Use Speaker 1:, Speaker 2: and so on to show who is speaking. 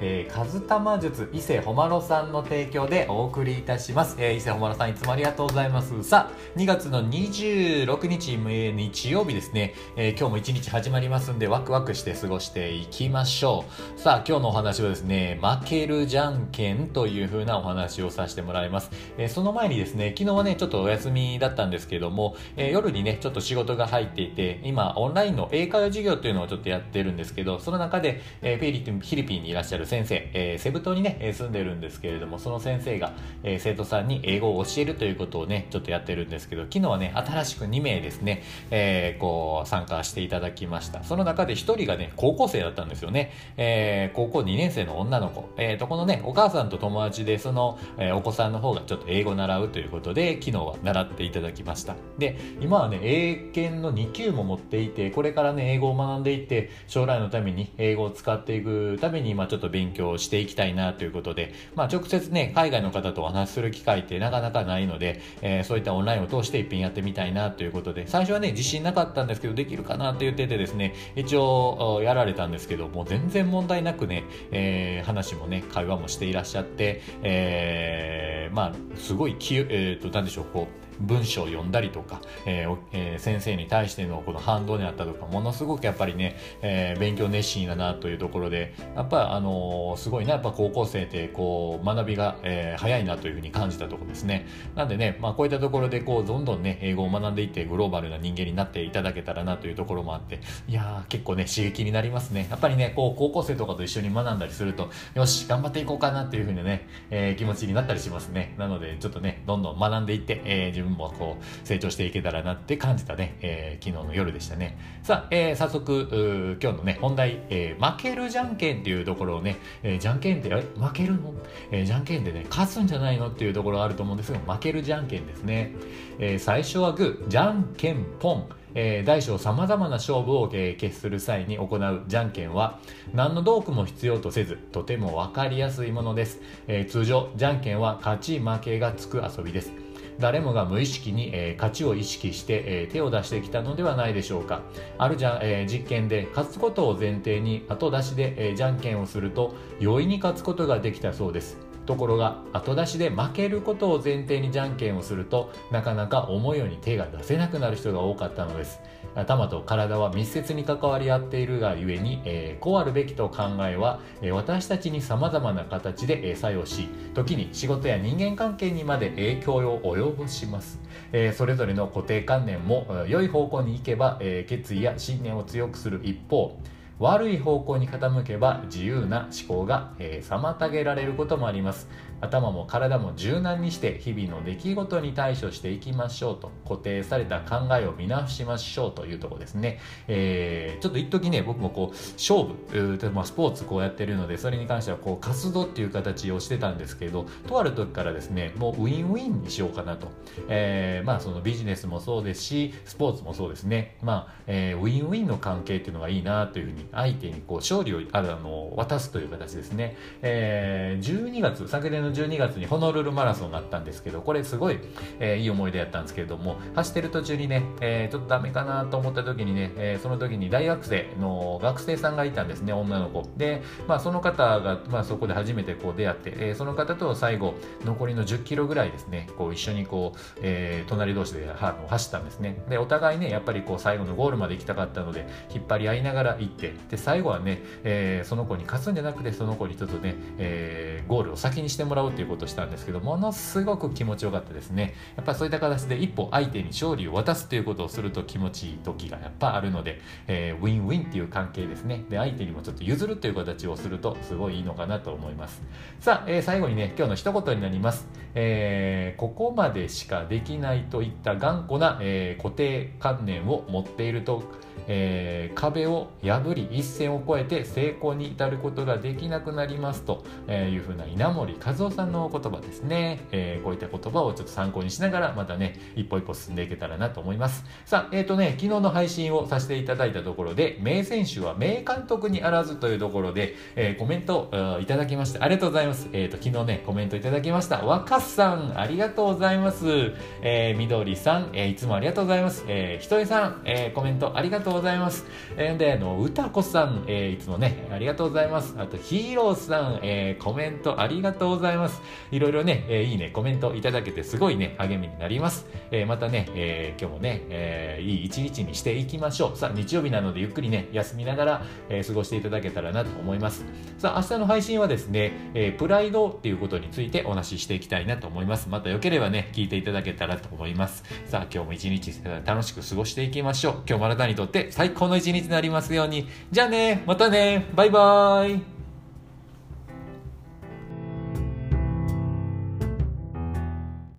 Speaker 1: えー、カズタマ術伊勢ほまろさんの提供でお送りいたします。えー、伊勢ほまろさんいつもありがとうございます。さあ、2月の26日、えー日曜日ですね、えー今日も一日始まりますんでワクワクして過ごしていきましょう。さあ、今日のお話はですね、負けるじゃんけんという風なお話をさせてもらいます。えーその前にですね、昨日はね、ちょっとお休みだったんですけども、えー夜にね、ちょっと仕事が入っていて、今、オンラインの英会話授業っていうのをちょっとやってるんですけど、その中で、えーフィリピンフィリピンにいらっしゃる先生、えーセブ島にね、住んでるんですけれども、その先生が、えー生徒さんに英語を教えるということをね、ちょっとやってるんですけど、昨日はね、新しく2名ですね、えーこう、参加していただきました。その中で1人がね、高校生だったんですよね。えー高校2年生の女の子。えーと、このね、お母さんと友達で、その、えーお子さんの方がちょっと英語習うということで、昨日は習っていただきました。で、今はね、英検の2級も持っていて、これからね、英語を学んでいって、将来のために英語を使っていくために、今ちょっと勉強していきたいなということで、まあ直接ね、海外の方とお話しする機会ってなかなかないので、えーそういったオンラインを通して一品やってみたいなということで、最初はね、自信なかったんですけど、できるかなって言っててですね、一応、やられたんですけど、もう全然問題なくね、えー話もね、会話もしていらっしゃって、えーまあ、すごいき、えーと、なんでしょう、こう、文章を読んだりとか、えーえー先生に対してのこの反動にあったとか、ものすごくやっぱりね、えー勉強熱心だなというところで、やっぱあのーすごいな、やっぱ高校生ってこう、学びが、えー早いなというふうに感じたところですね。なんでね、まあこういったところでこう、どんどんね、英語を学んでいってグローバルな人間になっていただけたらなというところもあって、いやー結構ね、刺激になりますね。やっぱりね、こう、高校生とかと一緒に学んだりすると、よし、頑張っていこうかなっていうふうにね、えー気持ちになったりしますね。なので、ちょっとね、どんどん学んでいって、えー自分もこう、成長していけたらなって感じたね、えー昨日の夜でしたね。さあ、えー早速、今日のね、本題、えー負けるじゃんけんっていうところをね、えーじゃんけんって、え負けるの、えーじゃんけんでね、勝つんじゃないのっていうところあると思うんですが、負けるじゃんけんですね。えー最初はグー、じゃんけんぽん。えー大小さまざまな勝負を、えー決する際に行うじゃんけんは何の道具も必要とせずとても分かりやすいものです、えー通常じゃんけんは勝ち負けがつく遊びです誰もが無意識に、えー勝ちを意識して、えー手を出してきたのではないでしょうか。あるじゃ、えー実験で勝つことを前提に後出しで、えーじゃんけんをすると容易に勝つことができたそうです。ところが後出しで負けることを前提にじゃんけんをするとなかなか思うように手が出せなくなる人が多かったのです。頭と体は密接に関わり合っているがゆえに、えーこうあるべきと考えは、え私たちに様々な形で、え作用し時に仕事や人間関係にまで影響を及ぼします、えそれぞれの固定観念も良い方向に行けば、え決意や信念を強くする一方悪い方向に傾けば自由な思考が、えー妨げられることもあります。頭も体も柔軟にして日々の出来事に対処していきましょうと固定された考えを見直しましょうというところですね、えーちょっと一時ね僕もこう勝負うーまあ、スポーツこうやってるのでそれに関してはこう活動っていう形をしてたんですけどとある時からですねもうウィンウィンにしようかなと、えーまあそのビジネスもそうですしスポーツもそうですね。まあ、えーウィンウィンの関係っていうのがいいなというふうに相手にこう勝利をあの渡すという形ですね、えー12月昨年の12月にホノルルマラソンがあったんですけどこれすごい、えーいい思い出やったんですけれども走ってる途中にね、えーちょっとダメかなと思った時にね、えーその時に大学生の学生さんがいたんですね女の子。で、まあ、その方が、まあ、そこで初めてこう出会って、えーその方と最後残りの10キロぐらいですねこう一緒にこう、えー隣同士であの走ったんですね。でお互いねやっぱりこう最後のゴールまで行きたかったので引っ張り合いながら行ってで最後はね、えーその子に勝つんじゃなくてその子にちょっとね、えーゴールを先にしてもらおうということをしたんですけどものすごく気持ちよかったですね。やっぱそういった形で一歩相手に勝利を渡すということをすると気持ちいい時がやっぱあるので、えーウィンウィンっていう関係ですね。で相手にもちょっと譲るという形をするとすごいいいのかなと思います。さあ、えー最後にね今日の一言になります、えーここまでしかできないといった頑固な、えー固定観念を持っていると、えー壁を破り一線を越えて成功に至ることができなくなりますというふうな稲森和夫さんの言葉ですね、えー、こういった言葉をちょっと参考にしながらまたね一歩一歩進んでいけたらなと思います。さあえっ、ー、とね昨日の配信をさせていただいたところで名選手は名監督にあらずというところで、えー、コメントいただきましてありがとうございます。えっ、と昨日ねコメントいただきました。若さんありがとうございます。えー、みどりさん、え、いつもありがとうございます。えー、ひとえさん、え、コメントありがとうございます。えー、で、あの、うたこさん、えー、いつもね、ありがとうございます。あと、ヒーローさん、えー、コメントありがとうございます。いろいろね、えー、いいね、コメントいただけてすごいね、励みになります。えー、またね、えー、今日もね、えー、いい一日にしていきましょう。さあ、日曜日なのでゆっくりね、休みながら、えー、過ごしていただけたらなと思います。さあ、明日の配信はですね、えー、プライドっていうことについてお話ししていきたいなと思います。またよければね、聞いていただけたらと思います。さあ、今日も一日楽しく過ごしていきましょう。今日もあなたにとって最高の一日になりますように。じゃあね、またね、バイバーイ。